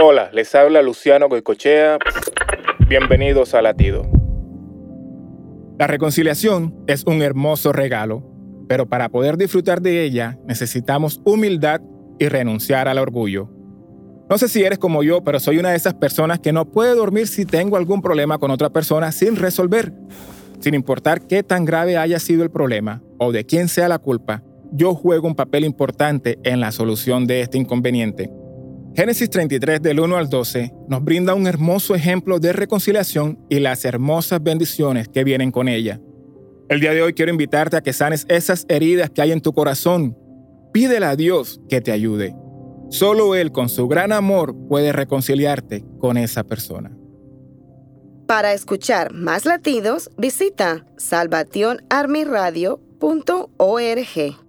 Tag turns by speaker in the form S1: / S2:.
S1: Hola, les habla Luciano Goicochea. Bienvenidos a Latido. La reconciliación es un hermoso regalo, pero para poder disfrutar de ella necesitamos humildad y renunciar al orgullo. No sé si eres como yo, pero soy una de esas personas que no puede dormir si tengo algún problema con otra persona sin resolver. Sin importar qué tan grave haya sido el problema o de quién sea la culpa, yo juego un papel importante en la solución de este inconveniente. Génesis 33 del 1 al 12 nos brinda un hermoso ejemplo de reconciliación y las hermosas bendiciones que vienen con ella. El día de hoy quiero invitarte a que sanes esas heridas que hay en tu corazón. Pídele a Dios que te ayude. Solo Él con su gran amor puede reconciliarte con esa persona.
S2: Para escuchar más latidos, visita salvationarmyradio.org.